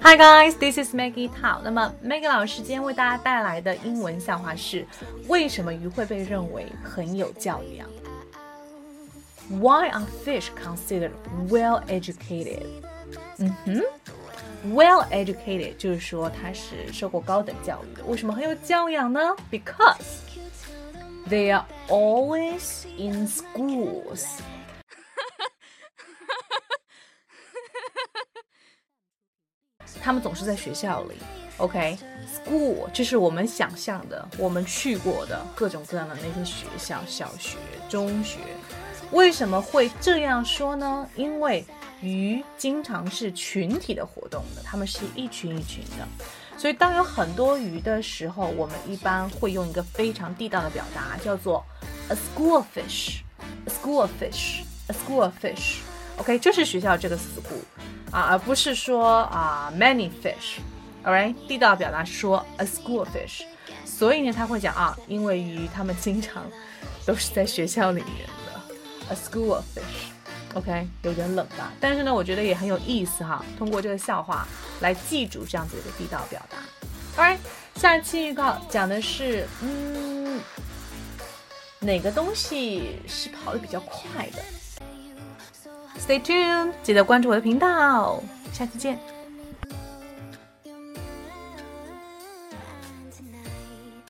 Hi guys, this is Maggie Tao。那么 Maggie 老师今天为大家带来的英文笑话是：为什么鱼会被认为很有教养？Why are fish considered well educated？嗯哼 ，well educated 就是说他是受过高等教育的。为什么很有教养呢？Because they are always in schools。他们总是在学校里，OK，school 就是我们想象的、我们去过的各种各样的那些学校，小学、中学。为什么会这样说呢？因为鱼经常是群体的活动的，它们是一群一群的，所以当有很多鱼的时候，我们一般会用一个非常地道的表达，叫做 a school fish，a school fish，a school fish。OK，就是学校这个 school。啊，而不是说啊，many fish，all right，地道表达说 a school fish，所以呢，他会讲啊，因为鱼他们经常都是在学校里面的 a school of OK，有点冷吧？但是呢，我觉得也很有意思哈，通过这个笑话来记住这样子一个地道表达。all right，下期预告讲的是，嗯，哪个东西是跑得比较快的？Stay tuned，记得关注我的频道，下期见。